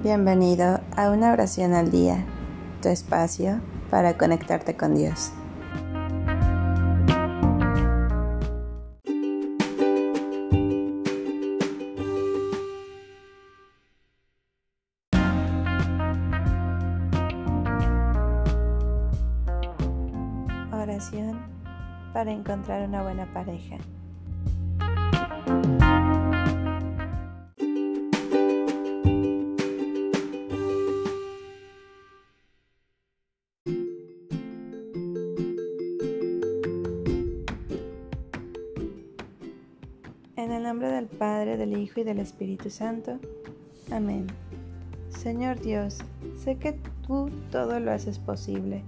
Bienvenido a una oración al día, tu espacio para conectarte con Dios. Oración para encontrar una buena pareja. Nombre del Padre, del Hijo y del Espíritu Santo. Amén. Señor Dios, sé que tú todo lo haces posible.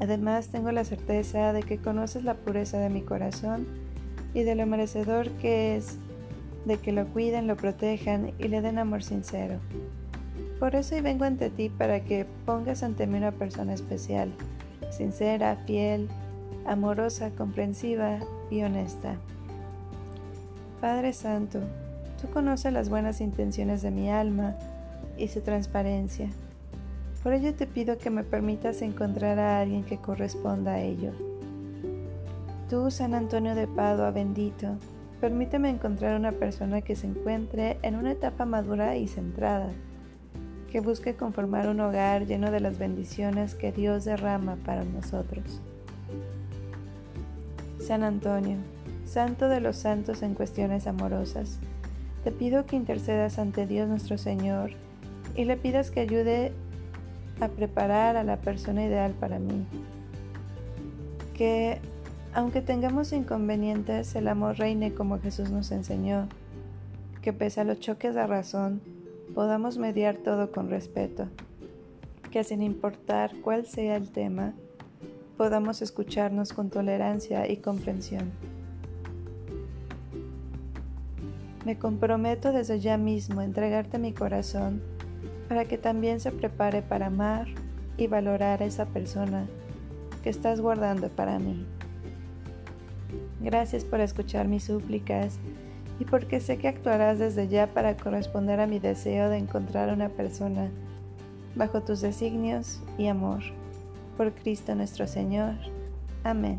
Además tengo la certeza de que conoces la pureza de mi corazón y de lo merecedor que es de que lo cuiden, lo protejan y le den amor sincero. Por eso hoy vengo ante ti para que pongas ante mí una persona especial, sincera, fiel, amorosa, comprensiva y honesta. Padre Santo, tú conoces las buenas intenciones de mi alma y su transparencia. Por ello te pido que me permitas encontrar a alguien que corresponda a ello. Tú, San Antonio de Padua, bendito, permíteme encontrar una persona que se encuentre en una etapa madura y centrada, que busque conformar un hogar lleno de las bendiciones que Dios derrama para nosotros. San Antonio, Santo de los santos en cuestiones amorosas, te pido que intercedas ante Dios nuestro Señor y le pidas que ayude a preparar a la persona ideal para mí. Que, aunque tengamos inconvenientes, el amor reine como Jesús nos enseñó. Que pese a los choques de razón, podamos mediar todo con respeto. Que sin importar cuál sea el tema, podamos escucharnos con tolerancia y comprensión. Me comprometo desde ya mismo a entregarte mi corazón para que también se prepare para amar y valorar a esa persona que estás guardando para mí. Gracias por escuchar mis súplicas y porque sé que actuarás desde ya para corresponder a mi deseo de encontrar una persona bajo tus designios y amor. Por Cristo nuestro Señor. Amén.